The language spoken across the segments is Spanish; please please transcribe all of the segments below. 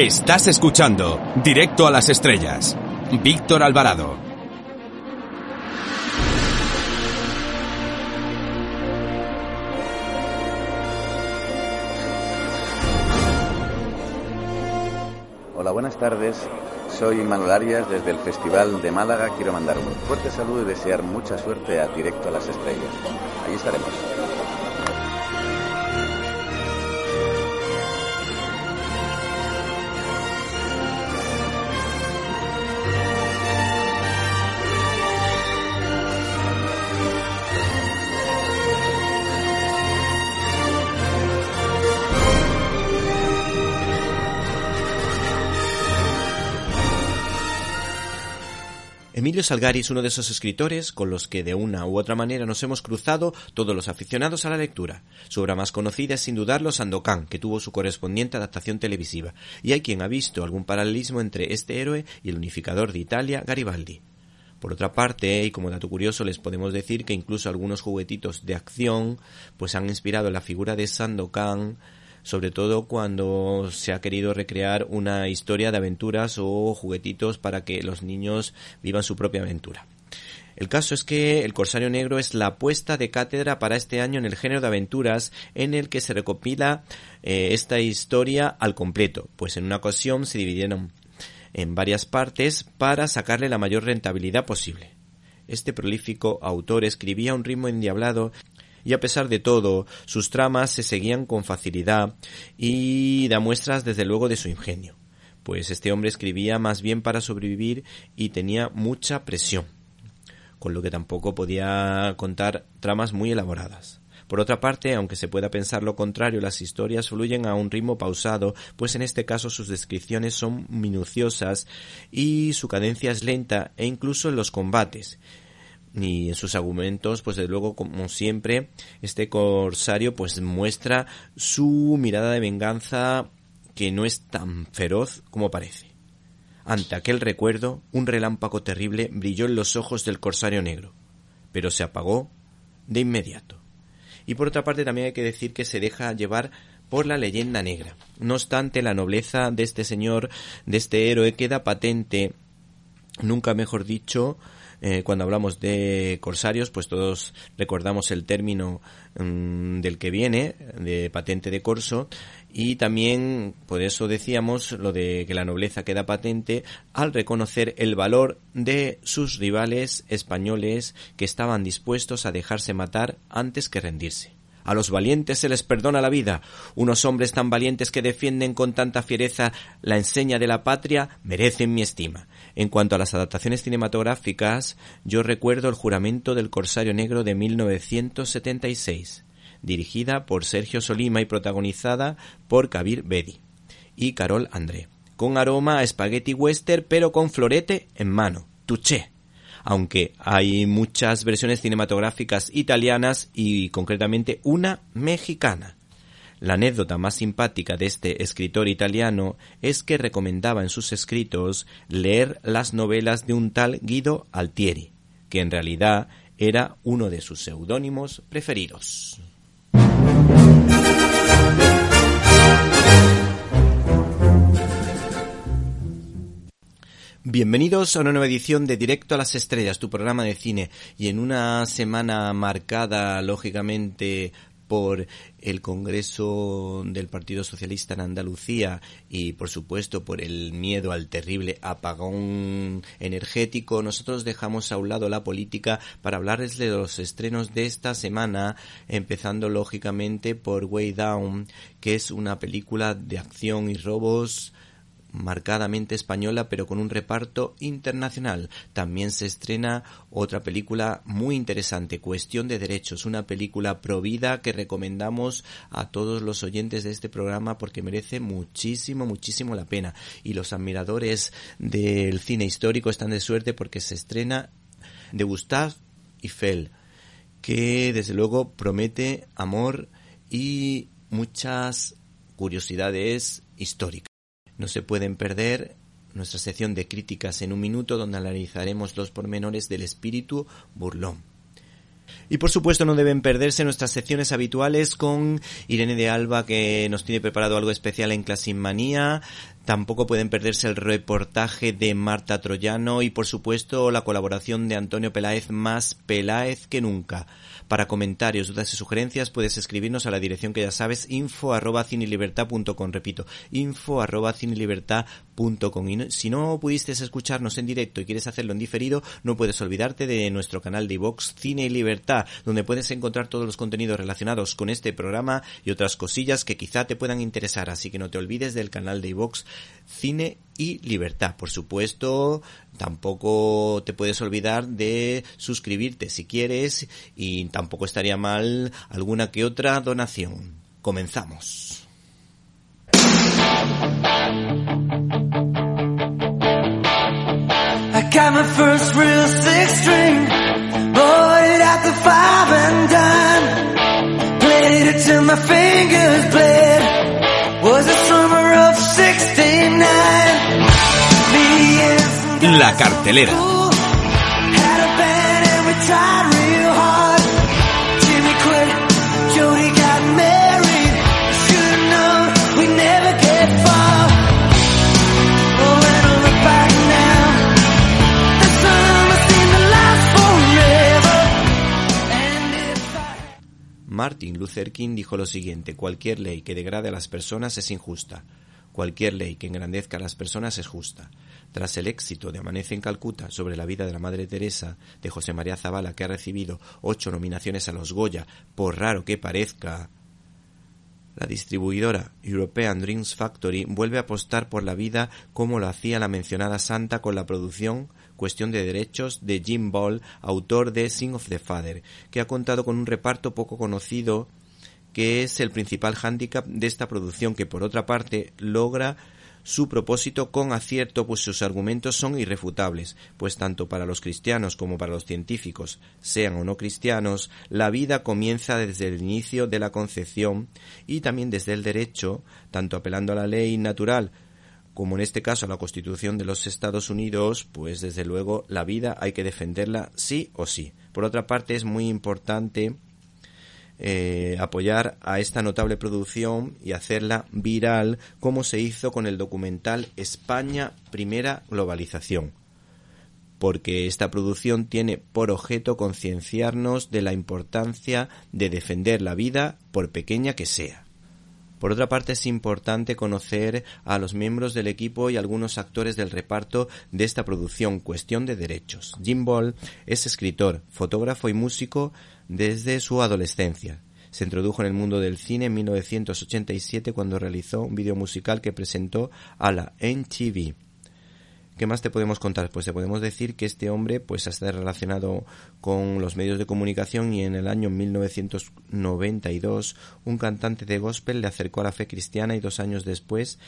Estás escuchando Directo a las Estrellas. Víctor Alvarado. Hola, buenas tardes. Soy Manuel Arias desde el Festival de Málaga. Quiero mandar un fuerte saludo y desear mucha suerte a Directo a las Estrellas. Ahí estaremos. Emilio Salgari es uno de esos escritores con los que de una u otra manera nos hemos cruzado todos los aficionados a la lectura. Su obra más conocida es sin dudarlo Sandokan, que tuvo su correspondiente adaptación televisiva, y hay quien ha visto algún paralelismo entre este héroe y el unificador de Italia, Garibaldi. Por otra parte, y como dato curioso, les podemos decir que incluso algunos juguetitos de acción pues han inspirado la figura de Sandokan sobre todo cuando se ha querido recrear una historia de aventuras o juguetitos para que los niños vivan su propia aventura. El caso es que El Corsario Negro es la apuesta de cátedra para este año en el género de aventuras en el que se recopila eh, esta historia al completo, pues en una ocasión se dividieron en varias partes para sacarle la mayor rentabilidad posible. Este prolífico autor escribía un ritmo endiablado y a pesar de todo, sus tramas se seguían con facilidad y da muestras desde luego de su ingenio, pues este hombre escribía más bien para sobrevivir y tenía mucha presión, con lo que tampoco podía contar tramas muy elaboradas. Por otra parte, aunque se pueda pensar lo contrario, las historias fluyen a un ritmo pausado, pues en este caso sus descripciones son minuciosas y su cadencia es lenta e incluso en los combates y en sus argumentos, pues de luego, como siempre, este corsario pues muestra su mirada de venganza que no es tan feroz como parece. Ante aquel recuerdo, un relámpago terrible brilló en los ojos del corsario negro, pero se apagó de inmediato. Y por otra parte también hay que decir que se deja llevar por la leyenda negra. No obstante, la nobleza de este señor, de este héroe, queda patente, nunca mejor dicho, eh, cuando hablamos de corsarios, pues todos recordamos el término mm, del que viene, de patente de corso, y también por eso decíamos lo de que la nobleza queda patente al reconocer el valor de sus rivales españoles que estaban dispuestos a dejarse matar antes que rendirse. A los valientes se les perdona la vida. Unos hombres tan valientes que defienden con tanta fiereza la enseña de la patria merecen mi estima. En cuanto a las adaptaciones cinematográficas, yo recuerdo El juramento del Corsario Negro de 1976, dirigida por Sergio Solima y protagonizada por Kabir Bedi y Carol André, con aroma a spaghetti western pero con florete en mano. Tuché aunque hay muchas versiones cinematográficas italianas y concretamente una mexicana. La anécdota más simpática de este escritor italiano es que recomendaba en sus escritos leer las novelas de un tal Guido Altieri, que en realidad era uno de sus seudónimos preferidos. Bienvenidos a una nueva edición de Directo a las Estrellas, tu programa de cine. Y en una semana marcada, lógicamente, por el Congreso del Partido Socialista en Andalucía y, por supuesto, por el miedo al terrible apagón energético, nosotros dejamos a un lado la política para hablarles de los estrenos de esta semana, empezando, lógicamente, por Way Down, que es una película de acción y robos marcadamente española pero con un reparto internacional. También se estrena otra película muy interesante, Cuestión de Derechos, una película provida que recomendamos a todos los oyentes de este programa porque merece muchísimo, muchísimo la pena. Y los admiradores del cine histórico están de suerte porque se estrena de Gustave Eiffel, que desde luego promete amor y muchas curiosidades históricas. No se pueden perder nuestra sección de críticas en un minuto donde analizaremos los pormenores del espíritu burlón. Y por supuesto no deben perderse nuestras secciones habituales con Irene de Alba que nos tiene preparado algo especial en Clasinmanía. Tampoco pueden perderse el reportaje de Marta Troyano y por supuesto la colaboración de Antonio Peláez más Peláez que nunca. Para comentarios, dudas y sugerencias puedes escribirnos a la dirección que ya sabes, info arroba repito, info arroba Y si no pudiste escucharnos en directo y quieres hacerlo en diferido, no puedes olvidarte de nuestro canal de iVox Cine y Libertad, donde puedes encontrar todos los contenidos relacionados con este programa y otras cosillas que quizá te puedan interesar, así que no te olvides del canal de iVox Cine y Libertad. Por supuesto, tampoco te puedes olvidar de suscribirte si quieres y tampoco estaría mal alguna que otra donación. Comenzamos. It till my fingers La cartelera. Martin Luther King dijo lo siguiente, cualquier ley que degrade a las personas es injusta, cualquier ley que engrandezca a las personas es justa. Tras el éxito de Amanece en Calcuta sobre la vida de la Madre Teresa de José María Zavala, que ha recibido ocho nominaciones a los Goya, por raro que parezca, la distribuidora European Dreams Factory vuelve a apostar por la vida como lo hacía la mencionada santa con la producción Cuestión de Derechos de Jim Ball, autor de Sing of the Father, que ha contado con un reparto poco conocido que es el principal hándicap de esta producción que por otra parte logra su propósito con acierto, pues sus argumentos son irrefutables, pues tanto para los cristianos como para los científicos, sean o no cristianos, la vida comienza desde el inicio de la concepción y también desde el derecho, tanto apelando a la ley natural como en este caso a la Constitución de los Estados Unidos, pues desde luego la vida hay que defenderla sí o sí. Por otra parte, es muy importante eh, apoyar a esta notable producción y hacerla viral como se hizo con el documental España Primera Globalización porque esta producción tiene por objeto concienciarnos de la importancia de defender la vida por pequeña que sea. Por otra parte, es importante conocer a los miembros del equipo y algunos actores del reparto de esta producción Cuestión de Derechos. Jim Ball es escritor, fotógrafo y músico desde su adolescencia. Se introdujo en el mundo del cine en 1987 cuando realizó un vídeo musical que presentó a la NTV. ¿Qué más te podemos contar? Pues te podemos decir que este hombre pues ha estado relacionado con los medios de comunicación y en el año 1992 un cantante de gospel le acercó a la fe cristiana y dos años después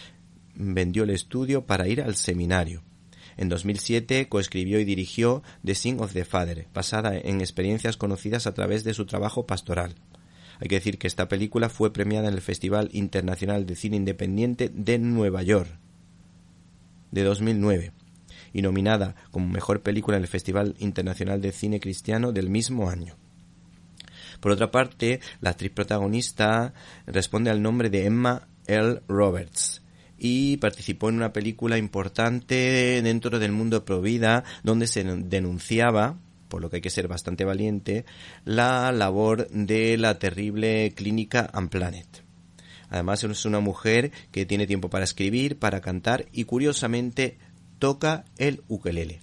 vendió el estudio para ir al seminario. En 2007 coescribió y dirigió The Sing of the Father, basada en experiencias conocidas a través de su trabajo pastoral. Hay que decir que esta película fue premiada en el Festival Internacional de Cine Independiente de Nueva York de 2009 y nominada como mejor película en el Festival Internacional de Cine Cristiano del mismo año. Por otra parte, la actriz protagonista responde al nombre de Emma L. Roberts, y participó en una película importante dentro del mundo Provida donde se denunciaba por lo que hay que ser bastante valiente, la labor de la terrible clínica Unplanet. Además es una mujer que tiene tiempo para escribir, para cantar y curiosamente toca el ukelele.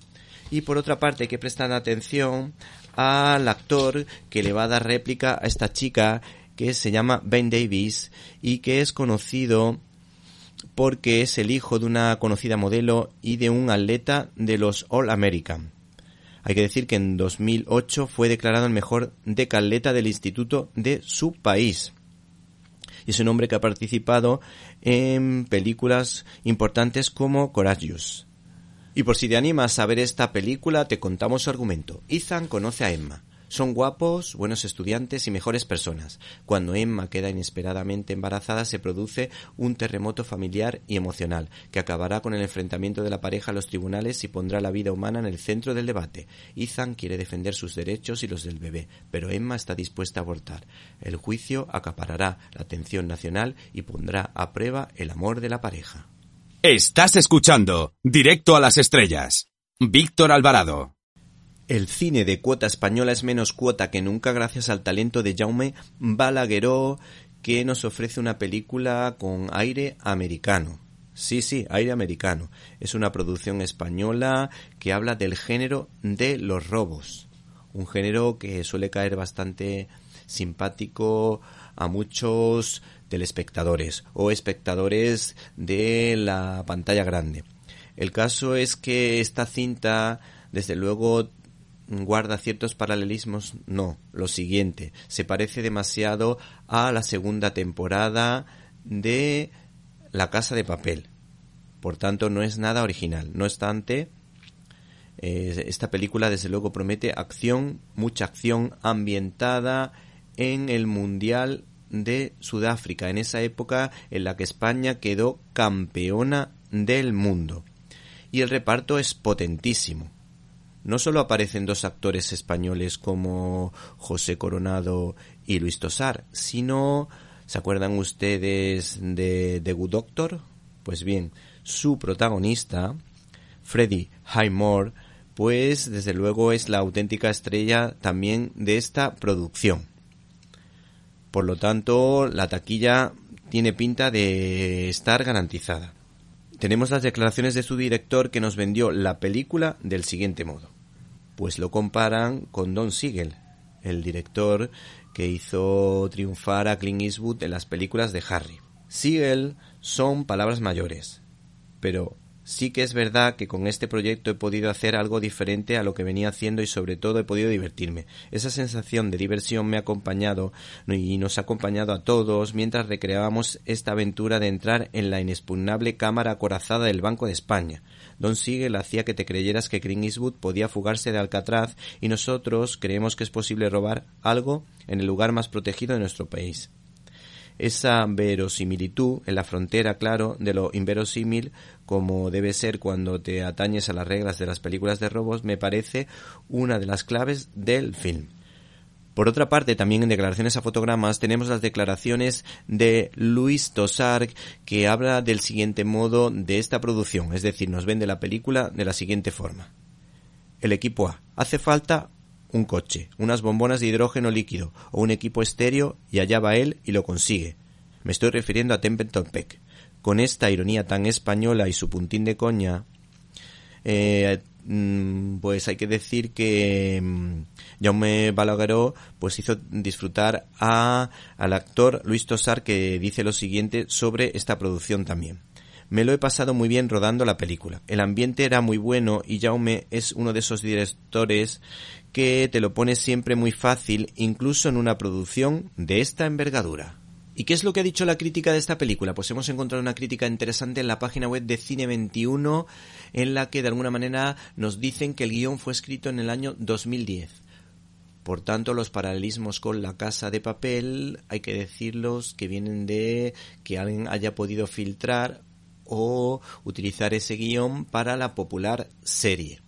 Y por otra parte que prestar atención al actor que le va a dar réplica a esta chica que se llama Ben Davis y que es conocido porque es el hijo de una conocida modelo y de un atleta de los All American. Hay que decir que en 2008 fue declarado el mejor decatleta del instituto de su país. Y es un hombre que ha participado en películas importantes como Courageous. Y por si te animas a ver esta película, te contamos su argumento. Ethan conoce a Emma, son guapos, buenos estudiantes y mejores personas. Cuando Emma queda inesperadamente embarazada se produce un terremoto familiar y emocional que acabará con el enfrentamiento de la pareja a los tribunales y pondrá la vida humana en el centro del debate. Ethan quiere defender sus derechos y los del bebé, pero Emma está dispuesta a abortar. El juicio acaparará la atención nacional y pondrá a prueba el amor de la pareja. Estás escuchando Directo a las Estrellas. Víctor Alvarado. El cine de cuota española es menos cuota que nunca gracias al talento de Jaume Balagueró, que nos ofrece una película con aire americano. Sí, sí, aire americano. Es una producción española que habla del género de los robos. Un género que suele caer bastante simpático a muchos telespectadores o espectadores de la pantalla grande. El caso es que esta cinta, desde luego, guarda ciertos paralelismos, no, lo siguiente, se parece demasiado a la segunda temporada de La Casa de Papel. Por tanto, no es nada original. No obstante, eh, esta película desde luego promete acción, mucha acción ambientada en el Mundial de Sudáfrica, en esa época en la que España quedó campeona del mundo. Y el reparto es potentísimo no solo aparecen dos actores españoles como José Coronado y Luis Tosar, sino, ¿se acuerdan ustedes de The Good Doctor? Pues bien, su protagonista, Freddie Highmore, pues desde luego es la auténtica estrella también de esta producción. Por lo tanto, la taquilla tiene pinta de estar garantizada. Tenemos las declaraciones de su director que nos vendió la película del siguiente modo pues lo comparan con Don Siegel, el director que hizo triunfar a Clint Eastwood en las películas de Harry. Siegel son palabras mayores, pero sí que es verdad que con este proyecto he podido hacer algo diferente a lo que venía haciendo y sobre todo he podido divertirme. Esa sensación de diversión me ha acompañado y nos ha acompañado a todos mientras recreábamos esta aventura de entrar en la inexpugnable cámara acorazada del Banco de España, Don Siegel hacía que te creyeras que Clint Eastwood podía fugarse de Alcatraz y nosotros creemos que es posible robar algo en el lugar más protegido de nuestro país. Esa verosimilitud en la frontera, claro, de lo inverosímil, como debe ser cuando te atañes a las reglas de las películas de robos, me parece una de las claves del film. Por otra parte, también en declaraciones a fotogramas tenemos las declaraciones de Luis Tosar que habla del siguiente modo de esta producción, es decir, nos vende la película de la siguiente forma. El equipo A. Hace falta un coche, unas bombonas de hidrógeno líquido o un equipo estéreo y allá va él y lo consigue. Me estoy refiriendo a Templeton Peck. Con esta ironía tan española y su puntín de coña, eh, pues hay que decir que mm, Jaume Balagueró pues hizo disfrutar a, al actor Luis Tosar que dice lo siguiente sobre esta producción también. Me lo he pasado muy bien rodando la película. El ambiente era muy bueno y Jaume es uno de esos directores que te lo pone siempre muy fácil, incluso en una producción de esta envergadura. ¿Y qué es lo que ha dicho la crítica de esta película? Pues hemos encontrado una crítica interesante en la página web de Cine21 en la que de alguna manera nos dicen que el guion fue escrito en el año 2010. Por tanto, los paralelismos con la casa de papel hay que decirlos que vienen de que alguien haya podido filtrar o utilizar ese guion para la popular serie.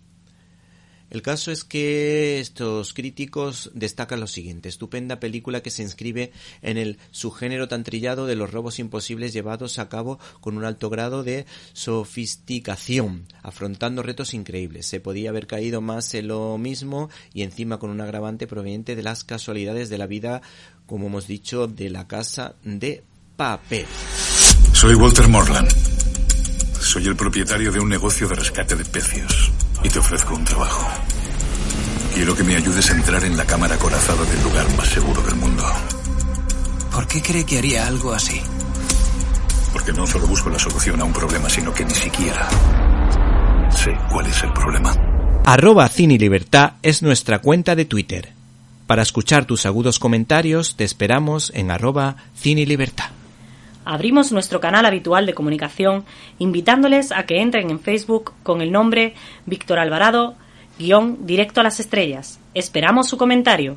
El caso es que estos críticos destacan lo siguiente, estupenda película que se inscribe en el subgénero tan trillado de los robos imposibles llevados a cabo con un alto grado de sofisticación, afrontando retos increíbles. Se podía haber caído más en lo mismo y encima con un agravante proveniente de las casualidades de la vida, como hemos dicho, de la casa de papel. Soy Walter Morland. Soy el propietario de un negocio de rescate de pecios y te ofrezco un trabajo. Quiero que me ayudes a entrar en la cámara corazada del lugar más seguro del mundo. ¿Por qué cree que haría algo así? Porque no solo busco la solución a un problema, sino que ni siquiera sé cuál es el problema. Arroba Cine Libertad es nuestra cuenta de Twitter. Para escuchar tus agudos comentarios te esperamos en arroba Cine Libertad. Abrimos nuestro canal habitual de comunicación invitándoles a que entren en Facebook con el nombre Víctor Alvarado, guion directo a las estrellas. Esperamos su comentario.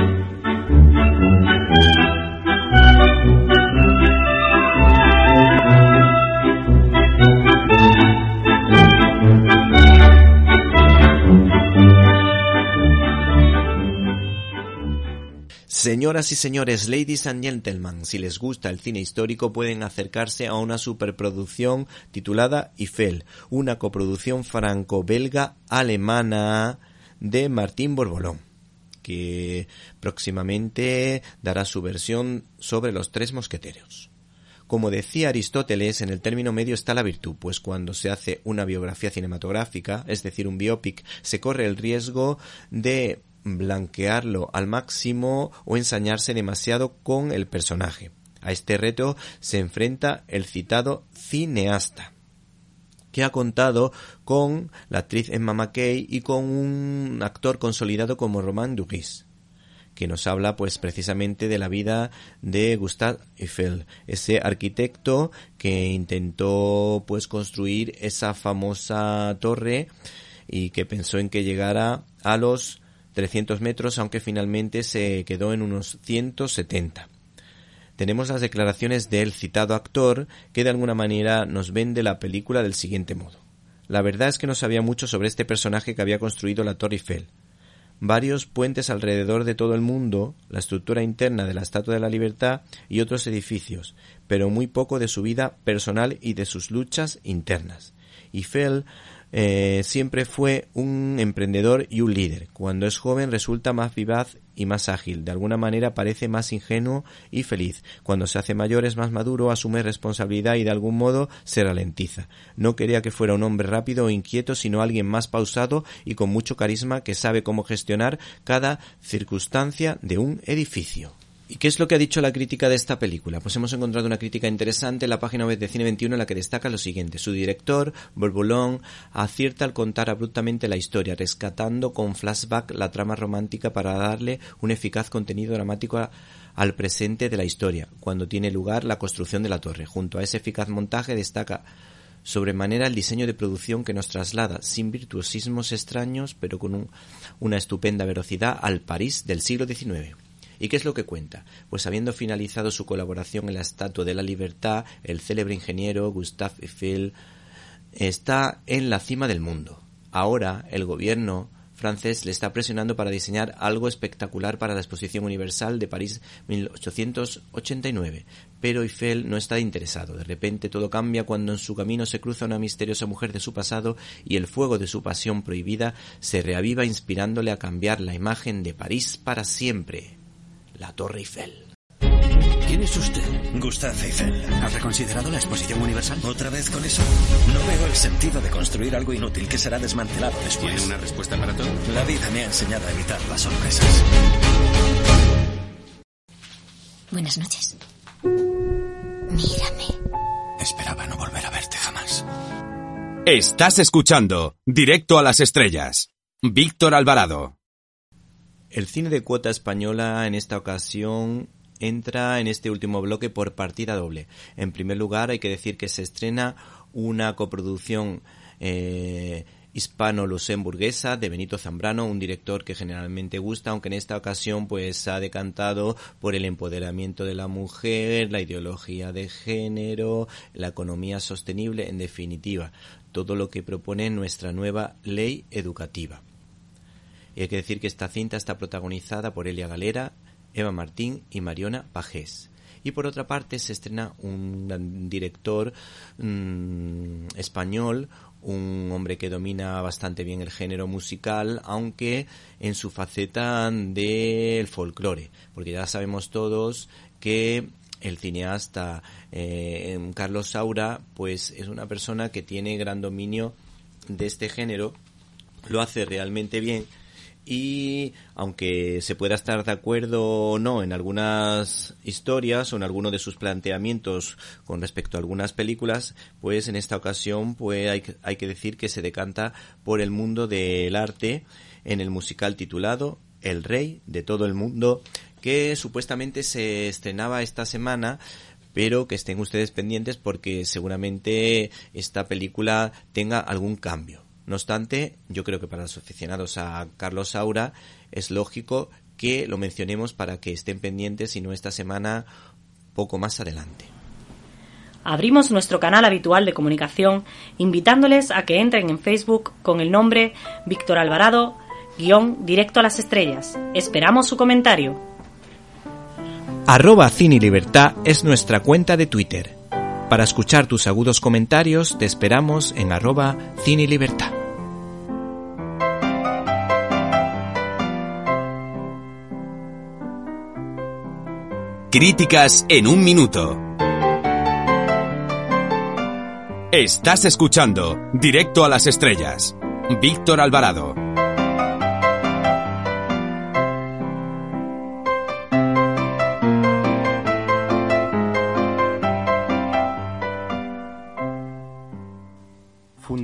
Señoras y señores, ladies and gentlemen, si les gusta el cine histórico pueden acercarse a una superproducción titulada Eiffel, una coproducción franco-belga-alemana de Martín Borbolón, que próximamente dará su versión sobre los tres mosqueteros. Como decía Aristóteles, en el término medio está la virtud, pues cuando se hace una biografía cinematográfica, es decir, un biopic, se corre el riesgo de blanquearlo al máximo o ensañarse demasiado con el personaje. A este reto se enfrenta el citado cineasta, que ha contado con la actriz Emma McKay y con un actor consolidado como Romain Duris, que nos habla pues precisamente de la vida de Gustave Eiffel, ese arquitecto que intentó pues construir esa famosa torre y que pensó en que llegara a los 300 metros, aunque finalmente se quedó en unos 170. Tenemos las declaraciones del citado actor que de alguna manera nos vende la película del siguiente modo. La verdad es que no sabía mucho sobre este personaje que había construido la Torre Eiffel. Varios puentes alrededor de todo el mundo, la estructura interna de la Estatua de la Libertad y otros edificios, pero muy poco de su vida personal y de sus luchas internas. Eiffel eh, siempre fue un emprendedor y un líder. Cuando es joven resulta más vivaz y más ágil. De alguna manera parece más ingenuo y feliz. Cuando se hace mayor es más maduro, asume responsabilidad y de algún modo se ralentiza. No quería que fuera un hombre rápido o inquieto, sino alguien más pausado y con mucho carisma que sabe cómo gestionar cada circunstancia de un edificio. ¿Y qué es lo que ha dicho la crítica de esta película? Pues hemos encontrado una crítica interesante en la página web de Cine 21 en la que destaca lo siguiente. Su director, Borbolón, acierta al contar abruptamente la historia, rescatando con flashback la trama romántica para darle un eficaz contenido dramático al presente de la historia, cuando tiene lugar la construcción de la torre. Junto a ese eficaz montaje destaca sobremanera el diseño de producción que nos traslada, sin virtuosismos extraños, pero con una estupenda velocidad, al París del siglo XIX. ¿Y qué es lo que cuenta? Pues habiendo finalizado su colaboración en la Estatua de la Libertad, el célebre ingeniero Gustave Eiffel está en la cima del mundo. Ahora el gobierno francés le está presionando para diseñar algo espectacular para la Exposición Universal de París 1889. Pero Eiffel no está interesado. De repente todo cambia cuando en su camino se cruza una misteriosa mujer de su pasado y el fuego de su pasión prohibida se reaviva inspirándole a cambiar la imagen de París para siempre la Torre Eiffel. ¿Quién es usted? Gustave Eiffel. ¿Ha reconsiderado la exposición universal? ¿Otra vez con eso? No veo el sentido de construir algo inútil que será desmantelado después. ¿Tiene una respuesta para todo? La vida me ha enseñado a evitar las sorpresas. Buenas noches. Mírame. Esperaba no volver a verte jamás. Estás escuchando Directo a las Estrellas. Víctor Alvarado. El cine de cuota española en esta ocasión entra en este último bloque por partida doble. En primer lugar, hay que decir que se estrena una coproducción eh, hispano-luxemburguesa de Benito Zambrano, un director que generalmente gusta, aunque en esta ocasión pues ha decantado por el empoderamiento de la mujer, la ideología de género, la economía sostenible, en definitiva, todo lo que propone nuestra nueva ley educativa. Y hay que decir que esta cinta está protagonizada por Elia Galera, Eva Martín y Mariona Pajés. y por otra parte se estrena un director mm, español, un hombre que domina bastante bien el género musical, aunque en su faceta del folclore, porque ya sabemos todos que el cineasta eh, Carlos Saura, pues es una persona que tiene gran dominio de este género, lo hace realmente bien y aunque se pueda estar de acuerdo o no en algunas historias o en alguno de sus planteamientos con respecto a algunas películas, pues en esta ocasión pues hay, hay que decir que se decanta por el mundo del arte en el musical titulado El Rey de todo el mundo que supuestamente se estrenaba esta semana pero que estén ustedes pendientes porque seguramente esta película tenga algún cambio. No obstante, yo creo que para los aficionados a Carlos Saura es lógico que lo mencionemos para que estén pendientes, y no esta semana, poco más adelante. Abrimos nuestro canal habitual de comunicación invitándoles a que entren en Facebook con el nombre Víctor Alvarado, guion directo a las estrellas. Esperamos su comentario. Arroba Cine Libertad es nuestra cuenta de Twitter. Para escuchar tus agudos comentarios te esperamos en arroba Cine Libertad. Críticas en un minuto. Estás escuchando Directo a las Estrellas. Víctor Alvarado.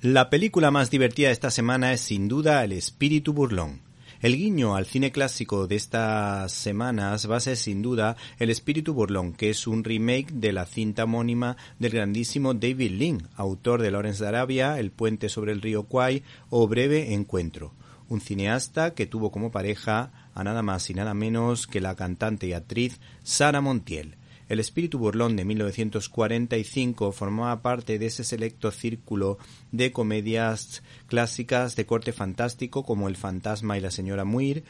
La película más divertida de esta semana es sin duda El espíritu burlón. El guiño al cine clásico de estas semanas va a ser sin duda El espíritu burlón, que es un remake de la cinta homónima del grandísimo David Lean, autor de Lawrence de Arabia, El puente sobre el río Kwai o Breve encuentro. Un cineasta que tuvo como pareja a nada más y nada menos que la cantante y actriz Sara Montiel. El espíritu burlón de 1945 formaba parte de ese selecto círculo de comedias clásicas de corte fantástico como El fantasma y la señora Muir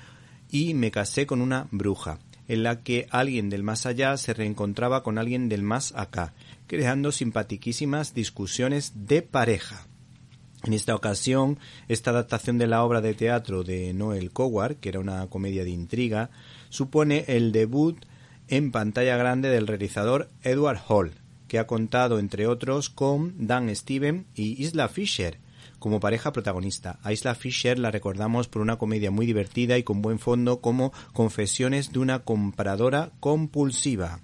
y Me casé con una bruja, en la que alguien del más allá se reencontraba con alguien del más acá, creando simpatiquísimas discusiones de pareja. En esta ocasión, esta adaptación de la obra de teatro de Noel Coward, que era una comedia de intriga, supone el debut en pantalla grande del realizador Edward Hall, que ha contado, entre otros, con Dan Steven y Isla Fisher como pareja protagonista. A Isla Fisher la recordamos por una comedia muy divertida y con buen fondo como Confesiones de una compradora compulsiva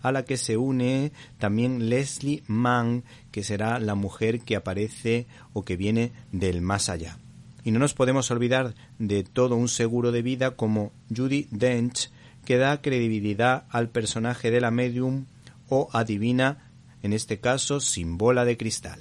a la que se une también Leslie Mann, que será la mujer que aparece o que viene del más allá. Y no nos podemos olvidar de todo un seguro de vida como Judy Dench, que da credibilidad al personaje de la medium o adivina, en este caso sin bola de cristal.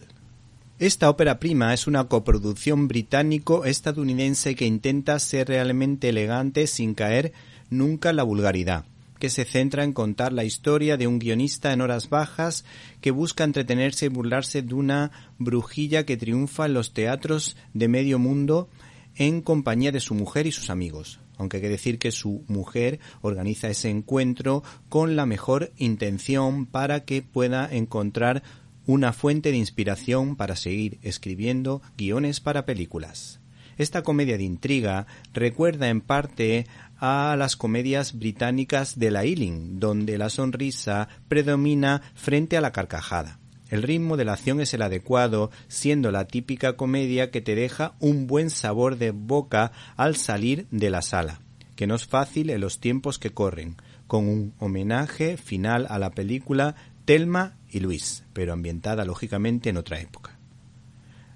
Esta ópera prima es una coproducción británico-estadounidense que intenta ser realmente elegante sin caer nunca en la vulgaridad, que se centra en contar la historia de un guionista en horas bajas que busca entretenerse y burlarse de una brujilla que triunfa en los teatros de medio mundo en compañía de su mujer y sus amigos aunque hay que decir que su mujer organiza ese encuentro con la mejor intención para que pueda encontrar una fuente de inspiración para seguir escribiendo guiones para películas. Esta comedia de intriga recuerda en parte a las comedias británicas de la Ealing, donde la sonrisa predomina frente a la carcajada. El ritmo de la acción es el adecuado, siendo la típica comedia que te deja un buen sabor de boca al salir de la sala, que no es fácil en los tiempos que corren, con un homenaje final a la película Telma y Luis, pero ambientada lógicamente en otra época.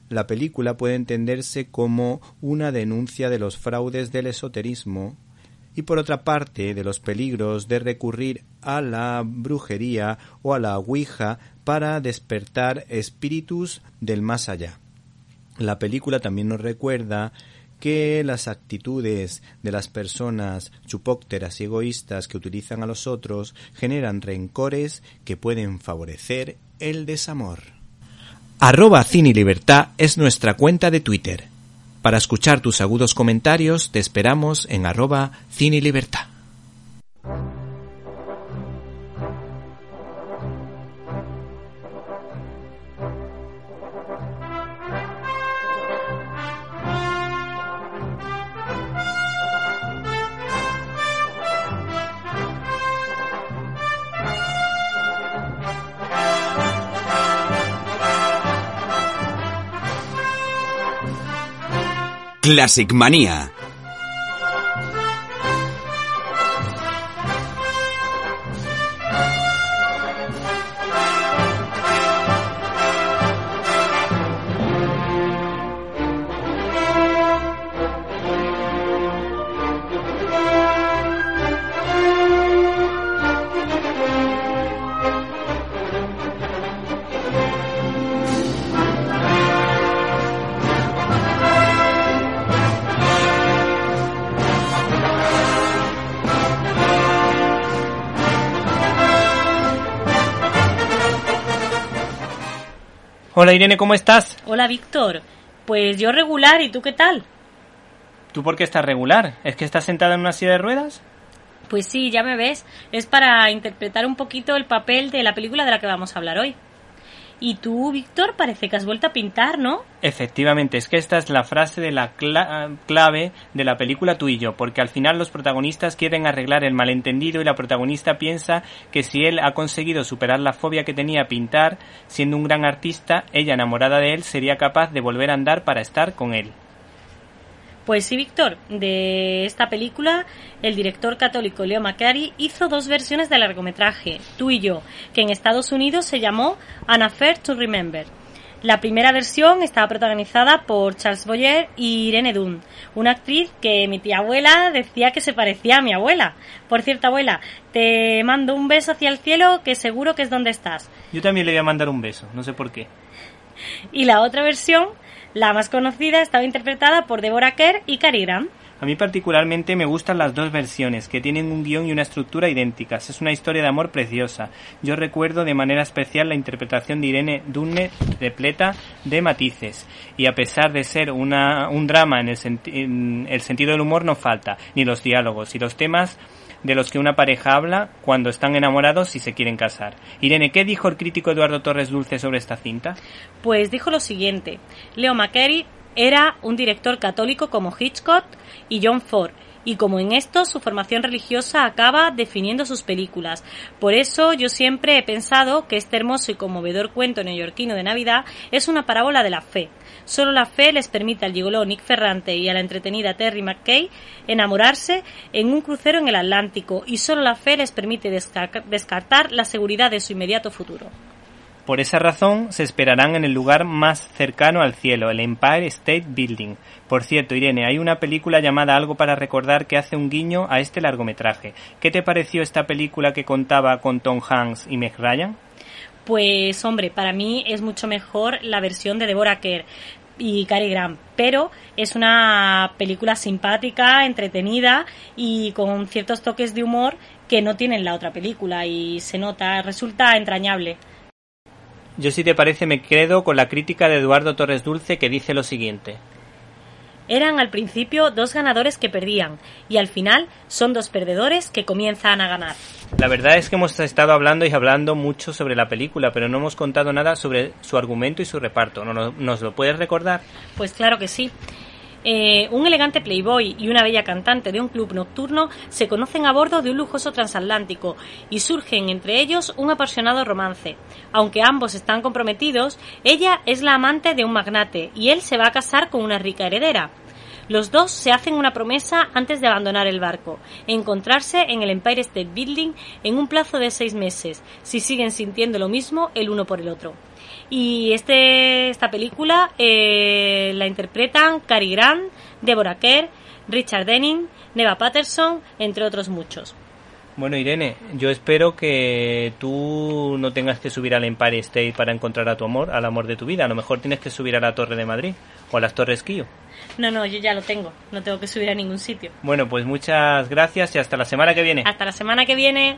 La película puede entenderse como una denuncia de los fraudes del esoterismo y por otra parte de los peligros de recurrir a la brujería o a la ouija para despertar espíritus del más allá. La película también nos recuerda que las actitudes de las personas chupócteras y egoístas que utilizan a los otros generan rencores que pueden favorecer el desamor. Arroba Cine Libertad es nuestra cuenta de Twitter. Para escuchar tus agudos comentarios te esperamos en arroba Cine Libertad. Classic Manía. Hola Irene, ¿cómo estás? Hola Víctor, pues yo regular, ¿y tú qué tal? ¿Tú por qué estás regular? ¿Es que estás sentada en una silla de ruedas? Pues sí, ya me ves, es para interpretar un poquito el papel de la película de la que vamos a hablar hoy. Y tú, Víctor, parece que has vuelto a pintar, ¿no? Efectivamente, es que esta es la frase de la clave de la película Tú y yo, porque al final los protagonistas quieren arreglar el malentendido y la protagonista piensa que si él ha conseguido superar la fobia que tenía pintar, siendo un gran artista, ella enamorada de él sería capaz de volver a andar para estar con él. Pues sí, Víctor, de esta película el director católico Leo McCarey hizo dos versiones del largometraje, Tú y yo, que en Estados Unidos se llamó An Affair to Remember. La primera versión estaba protagonizada por Charles Boyer y Irene Dunn, una actriz que mi tía abuela decía que se parecía a mi abuela. Por cierto, abuela, te mando un beso hacia el cielo que seguro que es donde estás. Yo también le voy a mandar un beso, no sé por qué. Y la otra versión la más conocida estaba interpretada por Deborah Kerr y Cary Grant. A mí particularmente me gustan las dos versiones, que tienen un guion y una estructura idénticas. Es una historia de amor preciosa. Yo recuerdo de manera especial la interpretación de Irene Dunne repleta de matices. Y a pesar de ser una, un drama en el, en el sentido del humor no falta, ni los diálogos y los temas de los que una pareja habla cuando están enamorados y se quieren casar. Irene, ¿qué dijo el crítico Eduardo Torres Dulce sobre esta cinta? Pues dijo lo siguiente. Leo McCarey era un director católico como Hitchcock y John Ford, y como en esto su formación religiosa acaba definiendo sus películas. Por eso yo siempre he pensado que este hermoso y conmovedor cuento neoyorquino de Navidad es una parábola de la fe. Solo la fe les permite al gigoló Nick Ferrante y a la entretenida Terry McKay enamorarse en un crucero en el Atlántico y solo la fe les permite descartar la seguridad de su inmediato futuro. Por esa razón se esperarán en el lugar más cercano al cielo, el Empire State Building. Por cierto, Irene, hay una película llamada Algo para recordar que hace un guiño a este largometraje. ¿Qué te pareció esta película que contaba con Tom Hanks y Meg Ryan? Pues hombre, para mí es mucho mejor la versión de Deborah Kerr y Cary Grant, pero es una película simpática, entretenida y con ciertos toques de humor que no tienen la otra película y se nota, resulta entrañable. Yo si te parece me quedo con la crítica de Eduardo Torres Dulce que dice lo siguiente. Eran al principio dos ganadores que perdían y al final son dos perdedores que comienzan a ganar. La verdad es que hemos estado hablando y hablando mucho sobre la película, pero no hemos contado nada sobre su argumento y su reparto. ¿Nos lo puedes recordar? Pues claro que sí. Eh, un elegante playboy y una bella cantante de un club nocturno se conocen a bordo de un lujoso transatlántico y surgen entre ellos un apasionado romance. Aunque ambos están comprometidos, ella es la amante de un magnate y él se va a casar con una rica heredera. Los dos se hacen una promesa antes de abandonar el barco, encontrarse en el Empire State Building en un plazo de seis meses, si siguen sintiendo lo mismo el uno por el otro. Y este, esta película eh, la interpretan Cary Grant, Deborah Kerr, Richard Denning, Neva Patterson, entre otros muchos. Bueno, Irene, yo espero que tú no tengas que subir al Empire State para encontrar a tu amor, al amor de tu vida. A lo mejor tienes que subir a la Torre de Madrid o a las Torres Kío. No, no, yo ya lo tengo. No tengo que subir a ningún sitio. Bueno, pues muchas gracias y hasta la semana que viene. Hasta la semana que viene.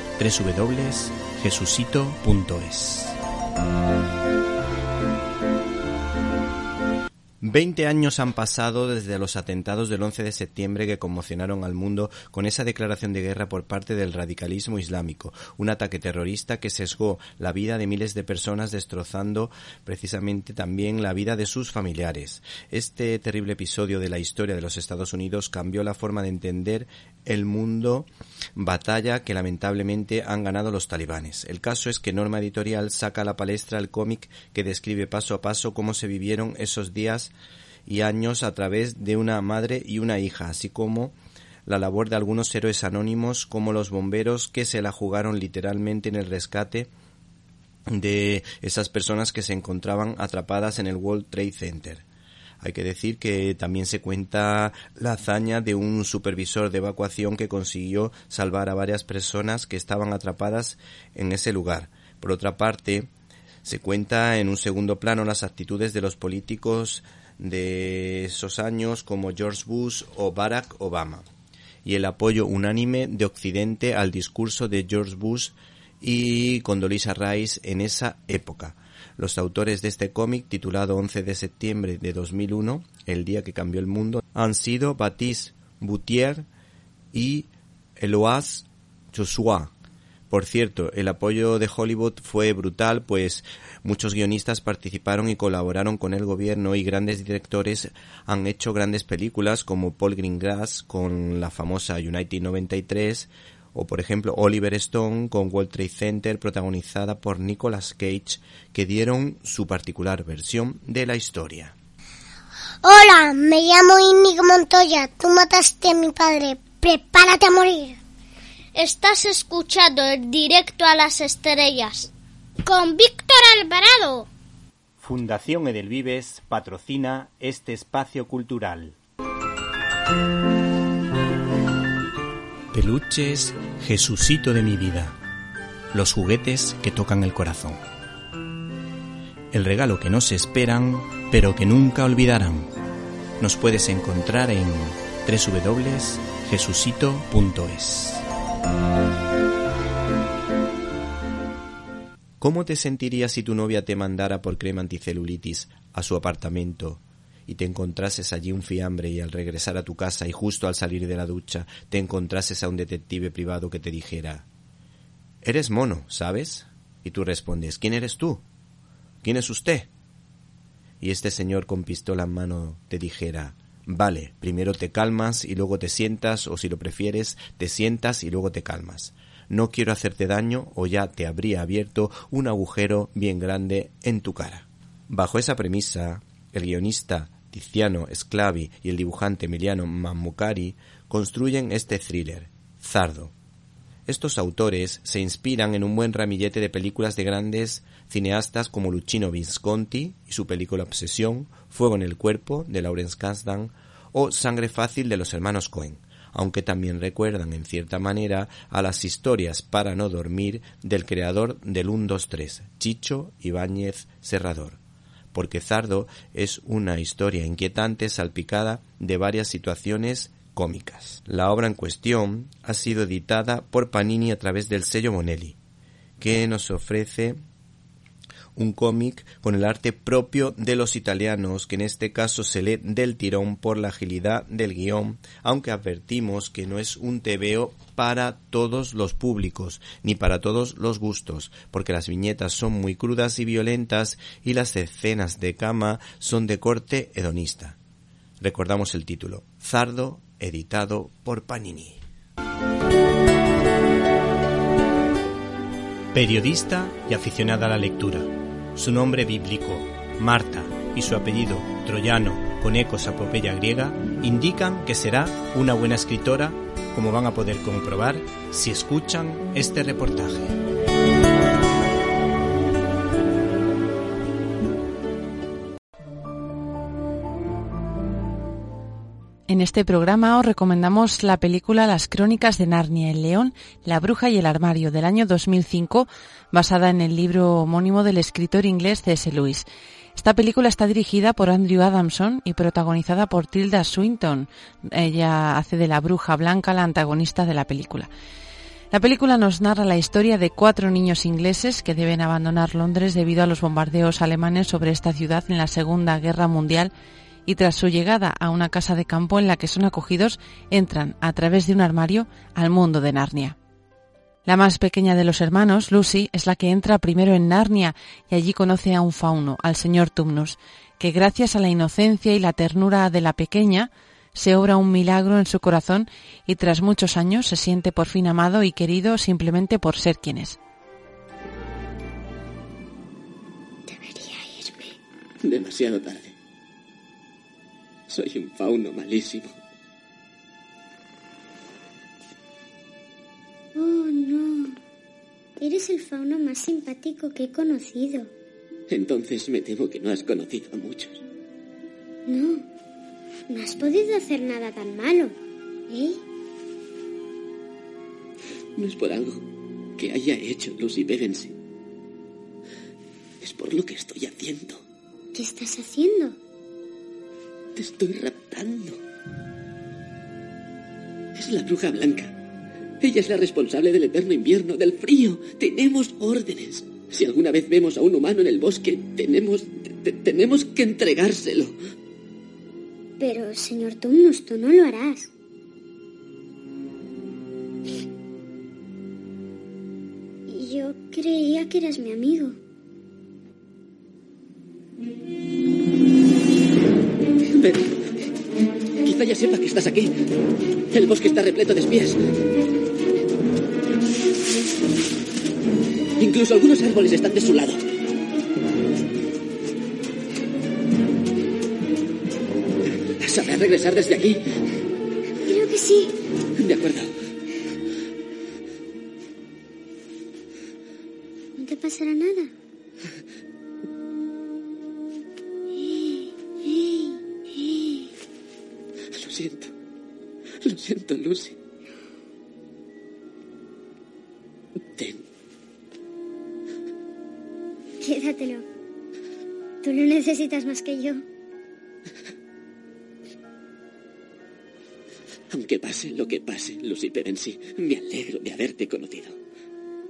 www.jesucito.es. Veinte años han pasado desde los atentados del 11 de septiembre que conmocionaron al mundo con esa declaración de guerra por parte del radicalismo islámico, un ataque terrorista que sesgó la vida de miles de personas destrozando precisamente también la vida de sus familiares. Este terrible episodio de la historia de los Estados Unidos cambió la forma de entender el mundo batalla que lamentablemente han ganado los talibanes. El caso es que Norma Editorial saca a la palestra el cómic que describe paso a paso cómo se vivieron esos días y años a través de una madre y una hija, así como la labor de algunos héroes anónimos como los bomberos que se la jugaron literalmente en el rescate de esas personas que se encontraban atrapadas en el World Trade Center. Hay que decir que también se cuenta la hazaña de un supervisor de evacuación que consiguió salvar a varias personas que estaban atrapadas en ese lugar. Por otra parte, se cuenta en un segundo plano las actitudes de los políticos de esos años como George Bush o Barack Obama y el apoyo unánime de Occidente al discurso de George Bush y Condoleezza Rice en esa época. Los autores de este cómic, titulado 11 de septiembre de 2001, el día que cambió el mundo, han sido Baptiste Boutier y Eloise Joshua. Por cierto, el apoyo de Hollywood fue brutal, pues muchos guionistas participaron y colaboraron con el gobierno y grandes directores han hecho grandes películas como Paul Greengrass con la famosa United 93 o por ejemplo Oliver Stone con World Trade Center protagonizada por Nicolas Cage que dieron su particular versión de la historia. Hola, me llamo Inigo Montoya, tú mataste a mi padre, prepárate a morir. Estás escuchando el directo a las estrellas con Víctor Alvarado. Fundación Edelvives patrocina este espacio cultural. Peluches, Jesucito de mi vida. Los juguetes que tocan el corazón. El regalo que no se esperan, pero que nunca olvidarán. Nos puedes encontrar en www.jesucito.es. ¿Cómo te sentirías si tu novia te mandara por crema anticelulitis a su apartamento y te encontrases allí un fiambre y al regresar a tu casa y justo al salir de la ducha te encontrases a un detective privado que te dijera Eres mono, ¿sabes? Y tú respondes ¿Quién eres tú? ¿Quién es usted? Y este señor con pistola en mano te dijera Vale, primero te calmas y luego te sientas, o si lo prefieres, te sientas y luego te calmas. No quiero hacerte daño o ya te habría abierto un agujero bien grande en tu cara. Bajo esa premisa, el guionista Tiziano Sclavi y el dibujante Emiliano Mammucari construyen este thriller, Zardo. Estos autores se inspiran en un buen ramillete de películas de grandes cineastas como Luchino Visconti y su película Obsesión, Fuego en el cuerpo de Lawrence Kasdan o Sangre fácil de los hermanos Cohen, aunque también recuerdan en cierta manera a las historias para no dormir del creador del 1 2 3, Chicho Ibáñez Serrador porque Zardo es una historia inquietante salpicada de varias situaciones cómicas. La obra en cuestión ha sido editada por Panini a través del sello Monelli, que nos ofrece un cómic con el arte propio de los italianos, que en este caso se lee del tirón por la agilidad del guion, aunque advertimos que no es un TVO para todos los públicos, ni para todos los gustos, porque las viñetas son muy crudas y violentas y las escenas de cama son de corte hedonista. Recordamos el título, Zardo, editado por Panini. Periodista y aficionada a la lectura. Su nombre bíblico, Marta, y su apellido, troyano, con ecos a apopeya griega, indican que será una buena escritora, como van a poder comprobar si escuchan este reportaje. En este programa os recomendamos la película Las Crónicas de Narnia, el león, la bruja y el armario del año 2005, basada en el libro homónimo del escritor inglés C.S. Lewis. Esta película está dirigida por Andrew Adamson y protagonizada por Tilda Swinton. Ella hace de la bruja blanca la antagonista de la película. La película nos narra la historia de cuatro niños ingleses que deben abandonar Londres debido a los bombardeos alemanes sobre esta ciudad en la Segunda Guerra Mundial y tras su llegada a una casa de campo en la que son acogidos, entran a través de un armario al mundo de Narnia. La más pequeña de los hermanos, Lucy, es la que entra primero en Narnia y allí conoce a un fauno, al señor Tumnus, que gracias a la inocencia y la ternura de la pequeña, se obra un milagro en su corazón y tras muchos años se siente por fin amado y querido simplemente por ser quien es. Debería irme. Demasiado tarde. Soy un fauno malísimo. Oh, no. Eres el fauno más simpático que he conocido. Entonces me temo que no has conocido a muchos. No. No has podido hacer nada tan malo. ¿Eh? No es por algo que haya hecho Lucy Pevensey. Es por lo que estoy haciendo. ¿Qué estás haciendo? Te estoy raptando. Es la bruja blanca. Ella es la responsable del eterno invierno, del frío. Tenemos órdenes. Si alguna vez vemos a un humano en el bosque, tenemos, tenemos que entregárselo. Pero, señor Tumnus, tú no lo harás. Yo creía que eras mi amigo. Ven. Quizá ya sepa que estás aquí. El bosque está repleto de espías. Incluso algunos árboles están de su lado. ¿Sabrá regresar desde aquí? Creo que sí. De acuerdo. Más que yo. Aunque pase lo que pase, Lucy Pevensey, me alegro de haberte conocido.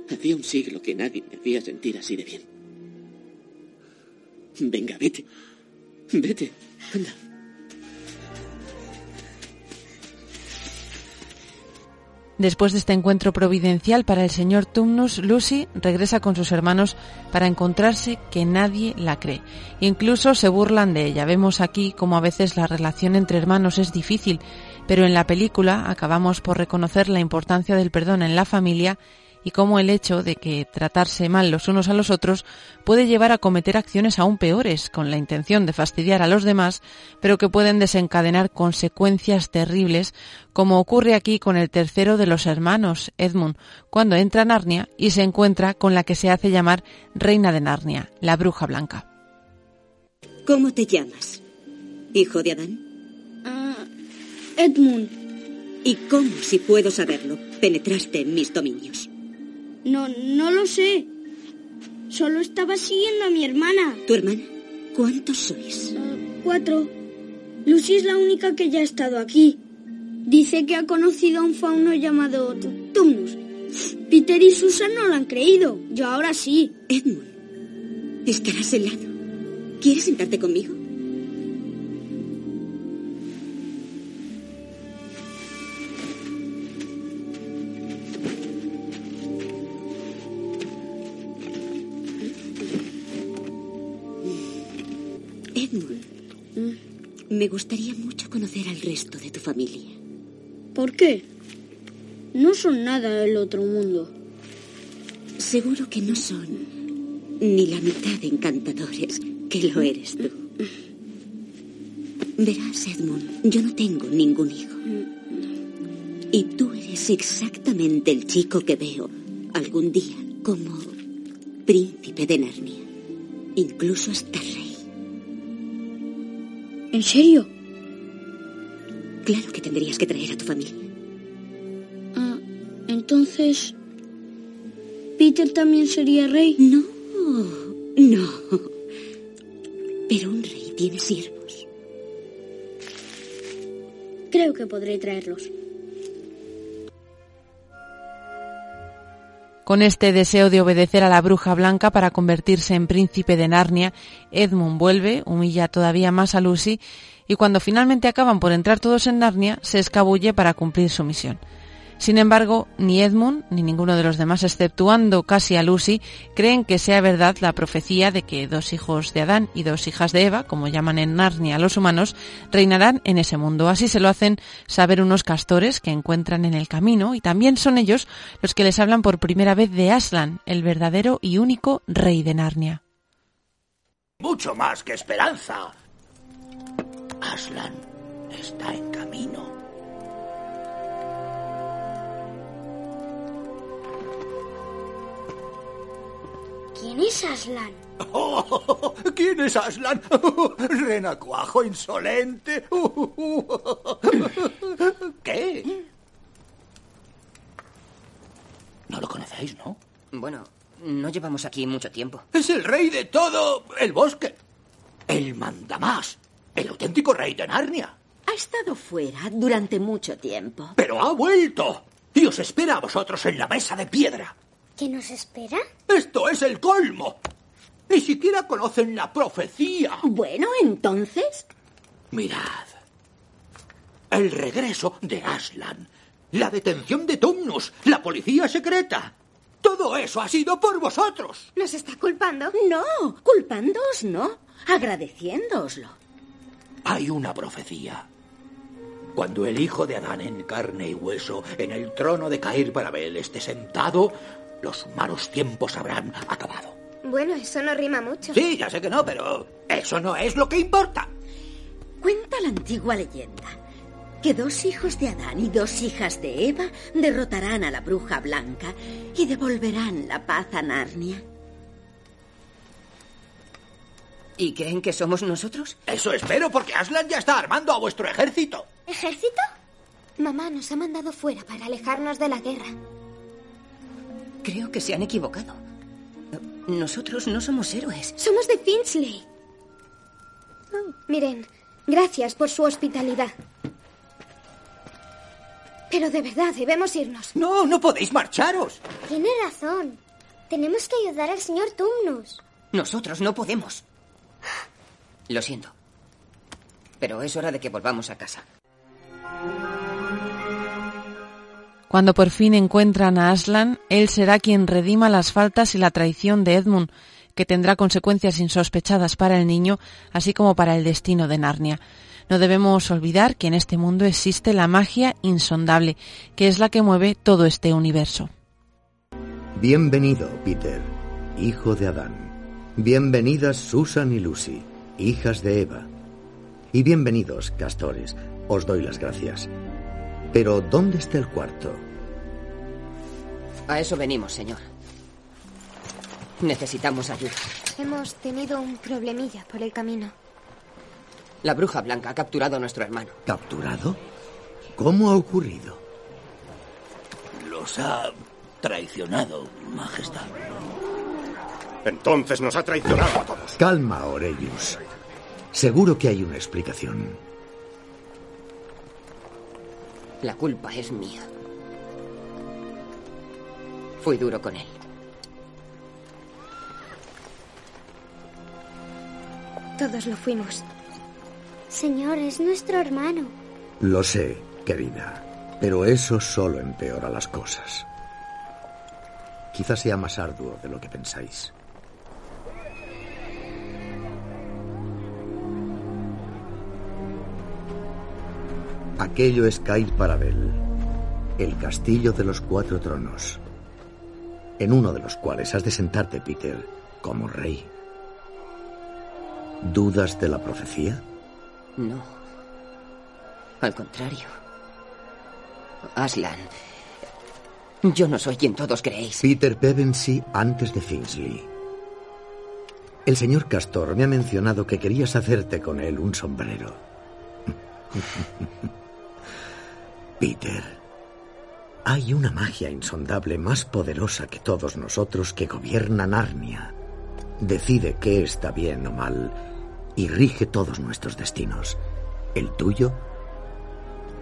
Hacía un siglo que nadie me hacía sentir así de bien. Venga, vete. Vete. Anda. Después de este encuentro providencial para el señor Tumnus, Lucy regresa con sus hermanos para encontrarse que nadie la cree. Incluso se burlan de ella. Vemos aquí cómo a veces la relación entre hermanos es difícil, pero en la película acabamos por reconocer la importancia del perdón en la familia y cómo el hecho de que tratarse mal los unos a los otros puede llevar a cometer acciones aún peores con la intención de fastidiar a los demás, pero que pueden desencadenar consecuencias terribles, como ocurre aquí con el tercero de los hermanos, Edmund, cuando entra a Narnia y se encuentra con la que se hace llamar Reina de Narnia, la Bruja Blanca. ¿Cómo te llamas? ¿Hijo de Adán? Ah, Edmund. ¿Y cómo, si puedo saberlo, penetraste en mis dominios? No, no lo sé. Solo estaba siguiendo a mi hermana. ¿Tu hermana? ¿Cuántos sois? Uh, cuatro. Lucy es la única que ya ha estado aquí. Dice que ha conocido a un fauno llamado Tumnus. Peter y Susan no lo han creído. Yo ahora sí. Edmund, Estarás helado. ¿Quieres sentarte conmigo? Me gustaría mucho conocer al resto de tu familia. ¿Por qué? No son nada del otro mundo. Seguro que no son ni la mitad de encantadores que lo eres tú. Verás, Edmund, yo no tengo ningún hijo. Y tú eres exactamente el chico que veo algún día como príncipe de Narnia. Incluso hasta rey. ¿En serio? Claro que tendrías que traer a tu familia. Ah, entonces... ¿Peter también sería rey? No, no. Pero un rey tiene siervos. Creo que podré traerlos. Con este deseo de obedecer a la bruja blanca para convertirse en príncipe de Narnia, Edmund vuelve, humilla todavía más a Lucy y cuando finalmente acaban por entrar todos en Narnia, se escabulle para cumplir su misión. Sin embargo, ni Edmund ni ninguno de los demás, exceptuando casi a Lucy, creen que sea verdad la profecía de que dos hijos de Adán y dos hijas de Eva, como llaman en Narnia a los humanos, reinarán en ese mundo. Así se lo hacen saber unos castores que encuentran en el camino y también son ellos los que les hablan por primera vez de Aslan, el verdadero y único rey de Narnia. Mucho más que esperanza. Aslan está en camino. ¿Quién es Aslan? Oh, ¿Quién es Aslan? Renacuajo insolente. ¿Qué? No lo conocéis, ¿no? Bueno, no llevamos aquí mucho tiempo. Es el rey de todo el bosque. El mandamás. El auténtico rey de Narnia. Ha estado fuera durante mucho tiempo. Pero ha vuelto. Y os espera a vosotros en la mesa de piedra. ¿Qué nos espera? Esto es el colmo. Ni siquiera conocen la profecía. Bueno, entonces. Mirad. El regreso de Aslan. La detención de Tumnus. La policía secreta. Todo eso ha sido por vosotros. ¿Nos está culpando? No, culpándoos no. Agradeciéndooslo. Hay una profecía. Cuando el hijo de Adán en carne y hueso en el trono de Cair Barabel esté sentado, los malos tiempos habrán acabado. Bueno, eso no rima mucho. Sí, ya sé que no, pero eso no es lo que importa. Cuenta la antigua leyenda que dos hijos de Adán y dos hijas de Eva derrotarán a la bruja blanca y devolverán la paz a Narnia. ¿Y creen que somos nosotros? Eso espero, porque Aslan ya está armando a vuestro ejército. ¿Ejército? Mamá nos ha mandado fuera para alejarnos de la guerra. Creo que se han equivocado. Nosotros no somos héroes. Somos de Finchley. Miren, gracias por su hospitalidad. Pero de verdad, debemos irnos. No, no podéis marcharos. Tiene razón. Tenemos que ayudar al señor Tumnus. Nosotros no podemos. Lo siento. Pero es hora de que volvamos a casa. Cuando por fin encuentran a Aslan, él será quien redima las faltas y la traición de Edmund, que tendrá consecuencias insospechadas para el niño, así como para el destino de Narnia. No debemos olvidar que en este mundo existe la magia insondable, que es la que mueve todo este universo. Bienvenido, Peter, hijo de Adán. Bienvenidas Susan y Lucy, hijas de Eva. Y bienvenidos, castores. Os doy las gracias. Pero, ¿dónde está el cuarto? A eso venimos, señor. Necesitamos ayuda. Hemos tenido un problemilla por el camino. La bruja blanca ha capturado a nuestro hermano. ¿Capturado? ¿Cómo ha ocurrido? Los ha traicionado, Majestad. Entonces nos ha traicionado a todos. Calma, Aurelius. Seguro que hay una explicación. La culpa es mía. Fui duro con él. Todos lo fuimos. Señor, es nuestro hermano. Lo sé, querida, pero eso solo empeora las cosas. Quizás sea más arduo de lo que pensáis. Aquello es Kail Parabel, el castillo de los cuatro tronos, en uno de los cuales has de sentarte, Peter, como rey. ¿Dudas de la profecía? No. Al contrario. Aslan. Yo no soy quien todos creéis. Peter Pevensey antes de Finsley. El señor Castor me ha mencionado que querías hacerte con él un sombrero. Peter, hay una magia insondable más poderosa que todos nosotros que gobierna Narnia. Decide qué está bien o mal y rige todos nuestros destinos. El tuyo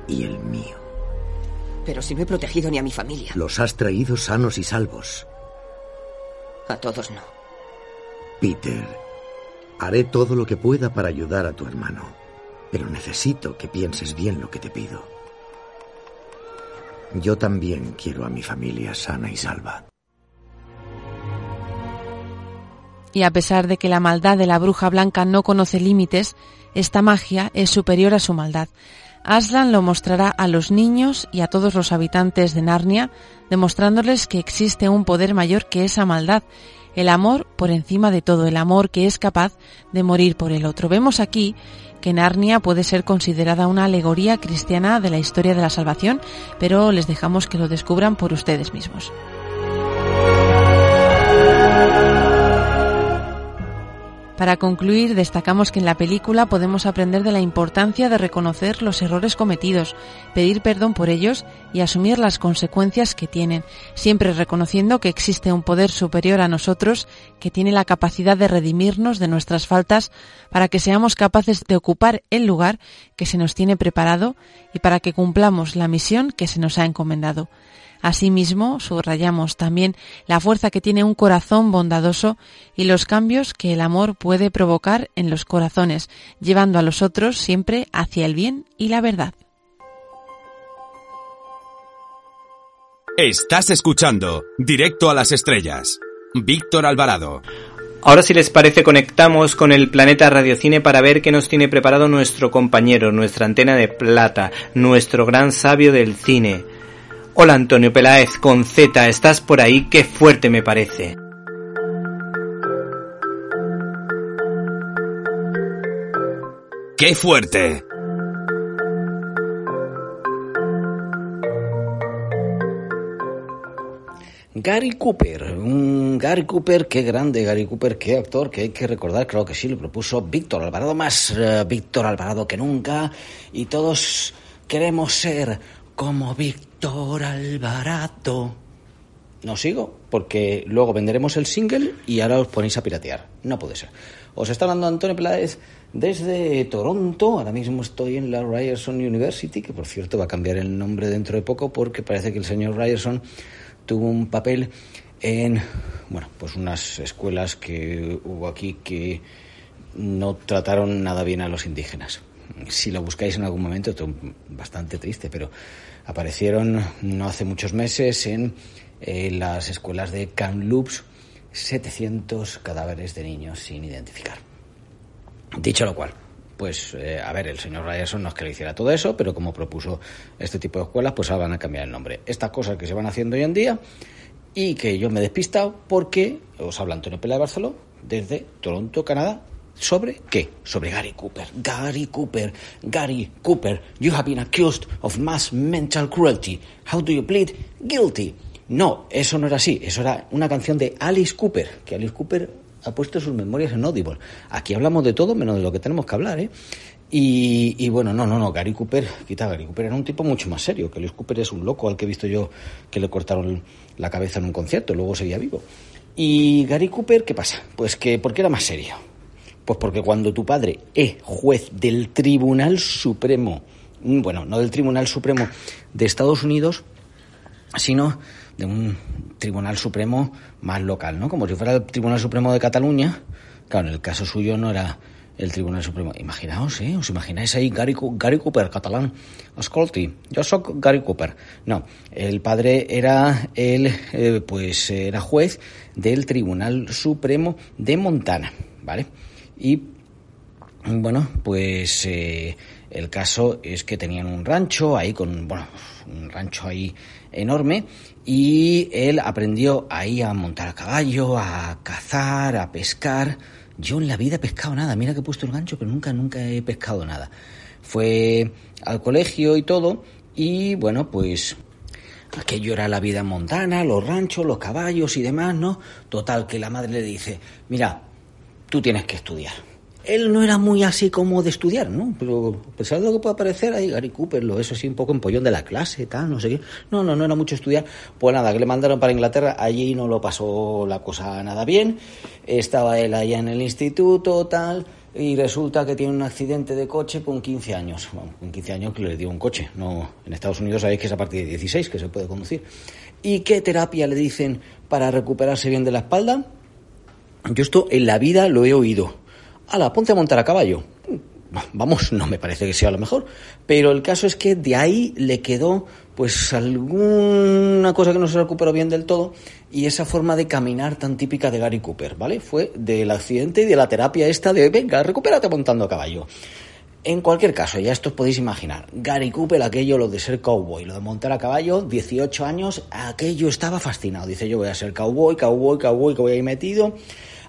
y el mío. Pero si no he protegido ni a mi familia. Los has traído sanos y salvos. A todos no. Peter, haré todo lo que pueda para ayudar a tu hermano, pero necesito que pienses bien lo que te pido. Yo también quiero a mi familia sana y salva. Y a pesar de que la maldad de la bruja blanca no conoce límites, esta magia es superior a su maldad. Aslan lo mostrará a los niños y a todos los habitantes de Narnia, demostrándoles que existe un poder mayor que esa maldad, el amor por encima de todo, el amor que es capaz de morir por el otro. Vemos aquí que Narnia puede ser considerada una alegoría cristiana de la historia de la salvación, pero les dejamos que lo descubran por ustedes mismos. Para concluir, destacamos que en la película podemos aprender de la importancia de reconocer los errores cometidos, pedir perdón por ellos y asumir las consecuencias que tienen, siempre reconociendo que existe un poder superior a nosotros que tiene la capacidad de redimirnos de nuestras faltas para que seamos capaces de ocupar el lugar que se nos tiene preparado y para que cumplamos la misión que se nos ha encomendado. Asimismo, subrayamos también la fuerza que tiene un corazón bondadoso y los cambios que el amor puede provocar en los corazones, llevando a los otros siempre hacia el bien y la verdad. Estás escuchando Directo a las Estrellas. Víctor Alvarado. Ahora si les parece conectamos con el planeta Radiocine para ver qué nos tiene preparado nuestro compañero, nuestra antena de plata, nuestro gran sabio del cine. Hola Antonio Peláez con Z, ¿estás por ahí? Qué fuerte me parece. ¡Qué fuerte! Gary Cooper, un Gary Cooper, qué grande Gary Cooper, qué actor, que hay que recordar, creo que sí, lo propuso Víctor Alvarado, más eh, Víctor Alvarado que nunca, y todos queremos ser como Víctor Alvarado. No sigo, porque luego venderemos el single y ahora os ponéis a piratear. No puede ser. Os está hablando Antonio Peláez desde Toronto. Ahora mismo estoy en la Ryerson University, que por cierto va a cambiar el nombre dentro de poco porque parece que el señor Ryerson tuvo un papel en, bueno, pues unas escuelas que hubo aquí que no trataron nada bien a los indígenas. Si lo buscáis en algún momento, bastante triste, pero aparecieron no hace muchos meses en eh, las escuelas de Kamloops 700 cadáveres de niños sin identificar. Dicho lo cual, pues eh, a ver, el señor Ryerson no es que le hiciera todo eso, pero como propuso este tipo de escuelas, pues ahora van a cambiar el nombre. Estas cosas que se van haciendo hoy en día y que yo me he despistado porque os habla Antonio Pela de Barceló desde Toronto, Canadá. ¿Sobre qué? Sobre Gary Cooper. Gary Cooper. Gary Cooper, you have been accused of mass mental cruelty. How do you plead? Guilty. No, eso no era así. Eso era una canción de Alice Cooper, que Alice Cooper ha puesto sus memorias en Audible. Aquí hablamos de todo menos de lo que tenemos que hablar, ¿eh? Y, bueno, no, no, no, Gary Cooper, quita Gary Cooper, era un tipo mucho más serio, que Luis Cooper es un loco al que he visto yo que le cortaron la cabeza en un concierto, luego seguía vivo. Y Gary Cooper, ¿qué pasa? Pues que, ¿por qué era más serio? Pues porque cuando tu padre es juez del Tribunal Supremo, mm, bueno, no del Tribunal Supremo de Estados Unidos, sino de un Tribunal Supremo más local, ¿no? Como si fuera el Tribunal Supremo de Cataluña. Claro, en el caso suyo no era el Tribunal Supremo. Imaginaos, ¿eh? ¿Os imagináis ahí Gary, Gary Cooper, catalán? Ascolti, yo soy Gary Cooper. No, el padre era el, eh, pues era juez del Tribunal Supremo de Montana, ¿vale? Y bueno, pues eh, el caso es que tenían un rancho ahí con, bueno, un rancho ahí enorme y él aprendió ahí a montar a caballo, a cazar, a pescar. Yo en la vida he pescado nada, mira que he puesto el gancho, pero nunca, nunca he pescado nada. Fue al colegio y todo y bueno, pues aquello era la vida montana, los ranchos, los caballos y demás, ¿no? Total, que la madre le dice, mira, tú tienes que estudiar él no era muy así como de estudiar, ¿no? Pero a pesar de lo que pueda parecer, ahí Gary Cooper, lo eso así un poco empollón de la clase, tal, no sé qué. No, no, no era mucho estudiar. Pues nada, que le mandaron para Inglaterra, allí no lo pasó la cosa nada bien. Estaba él allá en el instituto, tal, y resulta que tiene un accidente de coche con 15 años. Bueno, con 15 años que le dio un coche. No, en Estados Unidos sabéis que es a partir de 16 que se puede conducir. ¿Y qué terapia le dicen para recuperarse bien de la espalda? Yo esto en la vida lo he oído ala, ponte a montar a caballo. Vamos, no me parece que sea lo mejor, pero el caso es que de ahí le quedó pues alguna cosa que no se recuperó bien del todo y esa forma de caminar tan típica de Gary Cooper, ¿vale? Fue del accidente y de la terapia esta de venga, recupérate montando a caballo. En cualquier caso, ya esto os podéis imaginar, Gary Cooper, aquello, lo de ser cowboy, lo de montar a caballo, 18 años, aquello estaba fascinado. Dice, yo voy a ser cowboy, cowboy, cowboy, que voy ahí metido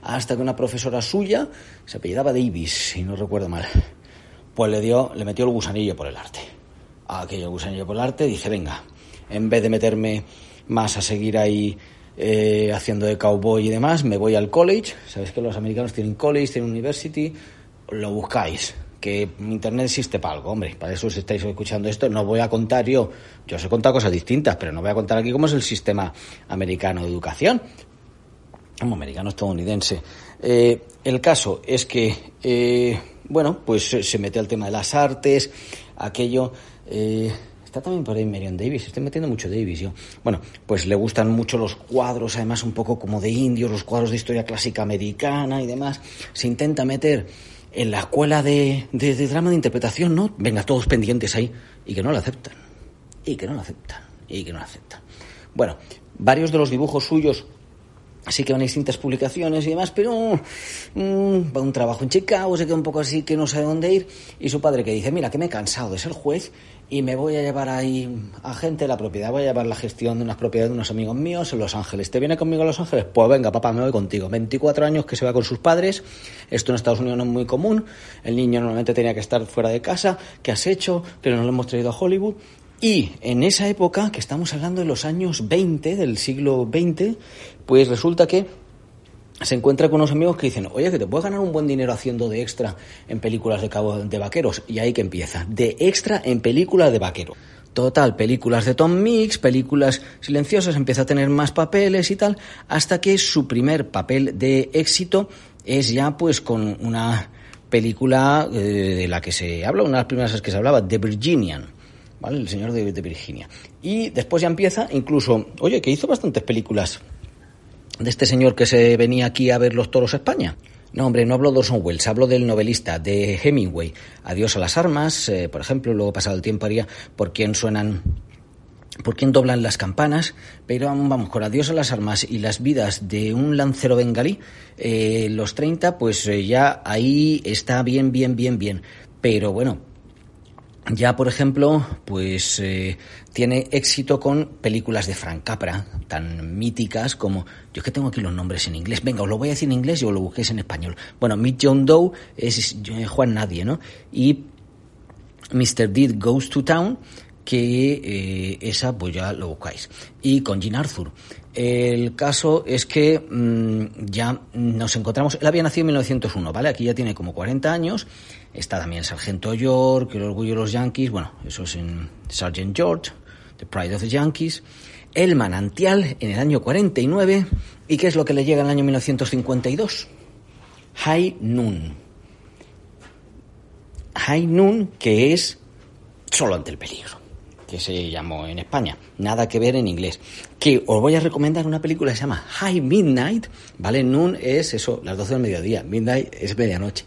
hasta que una profesora suya se apellidaba Davis, si no recuerdo mal, pues le dio, le metió el gusanillo por el arte. Aquello gusanillo por el arte, dice, venga, en vez de meterme más a seguir ahí eh, haciendo de cowboy y demás, me voy al college. Sabéis que los americanos tienen college, tienen university, lo buscáis. Que Internet existe para algo, hombre. Para eso si estáis escuchando esto, no voy a contar yo. Yo os he contado cosas distintas, pero no voy a contar aquí cómo es el sistema americano de educación como americano estadounidense. Eh, el caso es que, eh, bueno, pues se mete al tema de las artes, aquello. Eh, está también por ahí Marion Davis, estoy metiendo mucho Davis yo. Bueno, pues le gustan mucho los cuadros, además un poco como de indios, los cuadros de historia clásica americana y demás. Se intenta meter en la escuela de, de, de drama de interpretación, ¿no? Venga, todos pendientes ahí, y que no lo aceptan. Y que no lo aceptan. Y que no lo aceptan. Bueno, varios de los dibujos suyos Así que van a distintas publicaciones y demás, pero mm, va un trabajo en Chicago, se queda un poco así que no sabe dónde ir. Y su padre que dice, mira, que me he cansado de ser juez y me voy a llevar ahí a gente de la propiedad, voy a llevar la gestión de unas propiedades de unos amigos míos en Los Ángeles. ¿Te viene conmigo a Los Ángeles? Pues venga, papá, me voy contigo. 24 años que se va con sus padres, esto en Estados Unidos no es muy común, el niño normalmente tenía que estar fuera de casa, ¿qué has hecho? Que no lo hemos traído a Hollywood. Y en esa época, que estamos hablando de los años 20, del siglo XX, pues resulta que se encuentra con unos amigos que dicen, oye, que te puedes ganar un buen dinero haciendo de extra en películas de, cabo de vaqueros. Y ahí que empieza, de extra en películas de vaquero. Total, películas de Tom Mix, películas silenciosas, empieza a tener más papeles y tal, hasta que su primer papel de éxito es ya pues con una película eh, de la que se habla, una de las primeras que se hablaba, The Virginian ¿vale? El señor de, Virginia. Y después ya empieza, incluso, oye, que hizo bastantes películas de este señor que se venía aquí a ver los toros a España. No, hombre, no hablo de Orson Welles, hablo del novelista, de Hemingway. Adiós a las armas, eh, por ejemplo, luego pasado el tiempo haría por quién suenan, por quién doblan las campanas, pero vamos, con Adiós a las armas y las vidas de un lancero bengalí, eh, los 30, pues eh, ya ahí está bien, bien, bien, bien. Pero bueno, ya, por ejemplo, pues eh, tiene éxito con películas de Frank Capra, tan míticas como. Yo es que tengo aquí los nombres en inglés. Venga, os lo voy a decir en inglés y os lo busquéis en español. Bueno, Meet John Doe es Juan Nadie, ¿no? Y Mr. Deed Goes to Town, que eh, esa pues ya lo buscáis. Y con Jean Arthur. El caso es que mm, ya nos encontramos. Él había nacido en 1901, ¿vale? Aquí ya tiene como 40 años Está también Sargento York, El Orgullo de los Yankees, bueno, eso es en Sergeant George, The Pride of the Yankees. El Manantial en el año 49. ¿Y qué es lo que le llega en el año 1952? High Noon. High Noon, que es solo ante el peligro, que se llamó en España. Nada que ver en inglés. Que os voy a recomendar una película que se llama High Midnight, ¿vale? Noon es eso, las 12 del mediodía. Midnight es medianoche.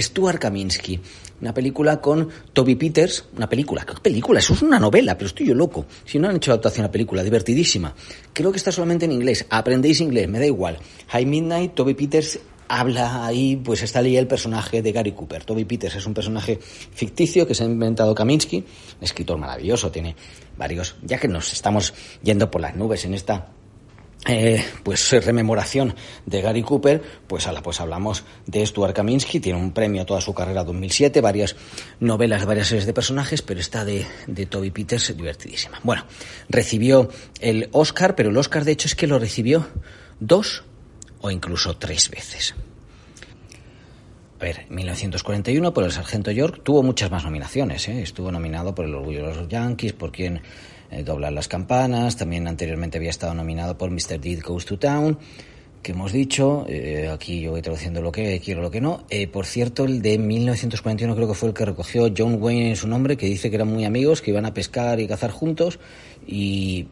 Stuart Kaminsky, una película con Toby Peters, una película, ¿qué película? Eso es una novela, pero estoy yo loco. Si no han hecho adaptación a película, divertidísima. Creo que está solamente en inglés, aprendéis inglés, me da igual. High Midnight, Toby Peters habla ahí, pues está ahí el personaje de Gary Cooper. Toby Peters es un personaje ficticio que se ha inventado Kaminsky, escritor maravilloso, tiene varios, ya que nos estamos yendo por las nubes en esta eh, pues rememoración de Gary Cooper, pues, ala, pues hablamos de Stuart Kaminsky, tiene un premio toda su carrera 2007, varias novelas, varias series de personajes, pero esta de, de Toby Peters divertidísima. Bueno, recibió el Oscar, pero el Oscar de hecho es que lo recibió dos o incluso tres veces. A ver, en 1941 por el Sargento York tuvo muchas más nominaciones. ¿eh? Estuvo nominado por El Orgullo de los Yankees, por quien eh, doblar las campanas. También anteriormente había estado nominado por Mr. Deed Goes to Town, que hemos dicho. Eh, aquí yo voy traduciendo lo que quiero, lo que no. Eh, por cierto, el de 1941 creo que fue el que recogió John Wayne en su nombre, que dice que eran muy amigos, que iban a pescar y cazar juntos. Y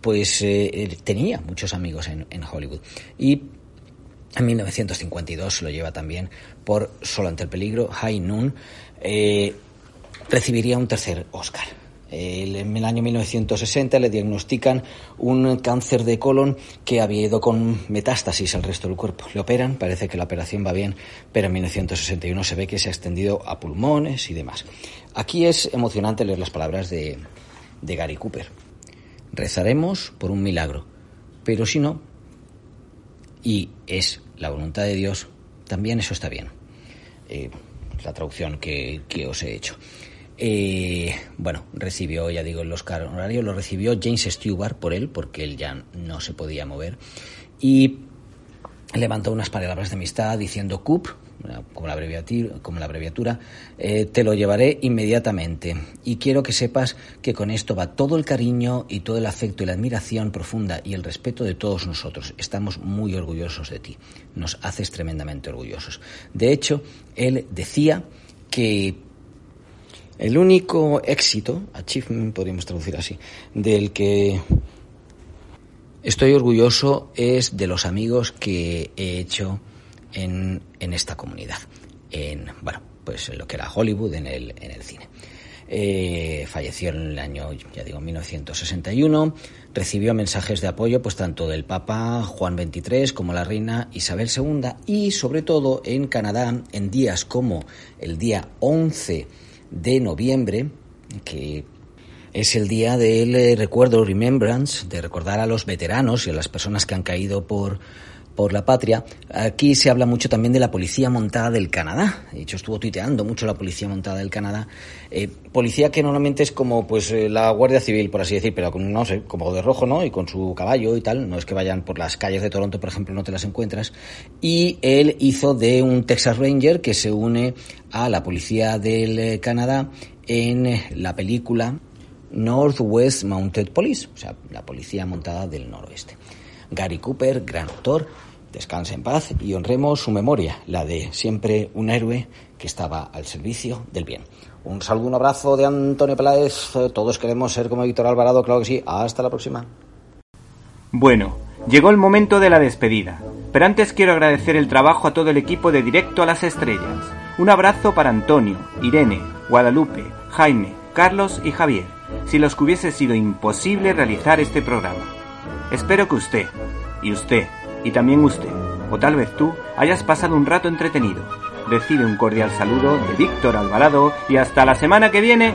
pues tenía muchos amigos en, en Hollywood. Y en 1952 lo lleva también por Solo ante el peligro, High Noon. recibiría un tercer Oscar. En el año 1960 le diagnostican un cáncer de colon que había ido con metástasis al resto del cuerpo. Le operan, parece que la operación va bien, pero en 1961 se ve que se ha extendido a pulmones y demás. Aquí es emocionante leer las palabras de, Gary Cooper. Rezaremos por un milagro, pero si no, y es la voluntad de Dios, también eso está bien. Eh, la traducción que, que os he hecho. Eh, bueno, recibió, ya digo, el Oscar honorario, lo recibió James Stewart por él, porque él ya no se podía mover. Y levantó unas palabras de amistad diciendo Coop, como la abreviatura, como la abreviatura eh, te lo llevaré inmediatamente. Y quiero que sepas que con esto va todo el cariño y todo el afecto y la admiración profunda y el respeto de todos nosotros. Estamos muy orgullosos de ti. Nos haces tremendamente orgullosos. De hecho, él decía que el único éxito, achievement podríamos traducir así, del que estoy orgulloso es de los amigos que he hecho en, esta comunidad, en, bueno, pues en lo que era Hollywood, en el, en el cine. Eh, falleció en el año, ya digo, 1961. Recibió mensajes de apoyo, pues tanto del Papa Juan XXIII como la reina Isabel II y, sobre todo, en Canadá, en días como el día 11 de noviembre, que es el día del eh, recuerdo, remembrance, de recordar a los veteranos y a las personas que han caído por, por la patria. Aquí se habla mucho también de la Policía Montada del Canadá. De hecho, estuvo tuiteando mucho la Policía Montada del Canadá. Eh, policía que normalmente es como pues eh, la Guardia Civil, por así decir, pero con, no sé, como de rojo, ¿no? Y con su caballo y tal. No es que vayan por las calles de Toronto, por ejemplo, no te las encuentras. Y él hizo de un Texas Ranger que se une a la Policía del eh, Canadá en la película Northwest Mounted Police, o sea, la Policía Montada del Noroeste. Gary Cooper, gran autor, descanse en paz y honremos su memoria, la de siempre un héroe que estaba al servicio del bien. Un saludo, un abrazo de Antonio Peláez. Todos queremos ser como Víctor Alvarado, claro que sí. Hasta la próxima. Bueno, llegó el momento de la despedida. Pero antes quiero agradecer el trabajo a todo el equipo de Directo a las Estrellas. Un abrazo para Antonio, Irene, Guadalupe, Jaime, Carlos y Javier, si los que hubiese sido imposible realizar este programa. Espero que usted, y usted, y también usted, o tal vez tú, hayas pasado un rato entretenido. Recibe un cordial saludo de Víctor Alvarado y hasta la semana que viene